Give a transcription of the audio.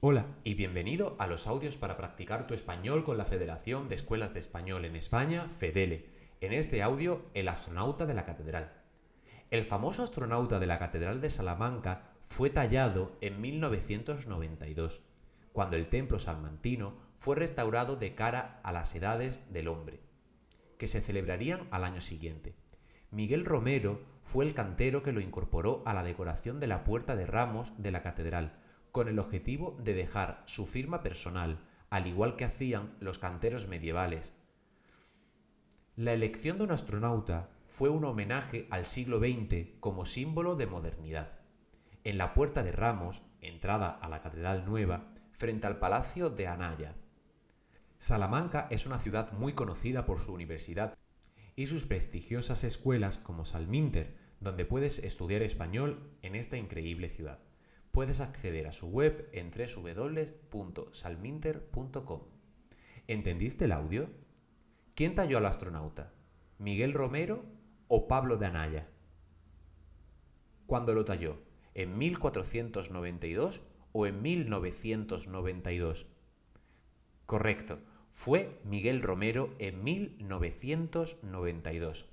Hola y bienvenido a los audios para practicar tu español con la Federación de Escuelas de Español en España, FEDELE. En este audio, el astronauta de la catedral. El famoso astronauta de la Catedral de Salamanca fue tallado en 1992, cuando el templo salmantino fue restaurado de cara a las edades del hombre, que se celebrarían al año siguiente. Miguel Romero fue el cantero que lo incorporó a la decoración de la puerta de ramos de la catedral, con el objetivo de dejar su firma personal, al igual que hacían los canteros medievales. La elección de un astronauta fue un homenaje al siglo XX como símbolo de modernidad. En la Puerta de Ramos, entrada a la Catedral Nueva, frente al Palacio de Anaya. Salamanca es una ciudad muy conocida por su universidad y sus prestigiosas escuelas como Salminter, donde puedes estudiar español en esta increíble ciudad puedes acceder a su web en www.salminter.com. ¿Entendiste el audio? ¿Quién talló al astronauta? ¿Miguel Romero o Pablo de Anaya? ¿Cuándo lo talló? ¿En 1492 o en 1992? Correcto, fue Miguel Romero en 1992.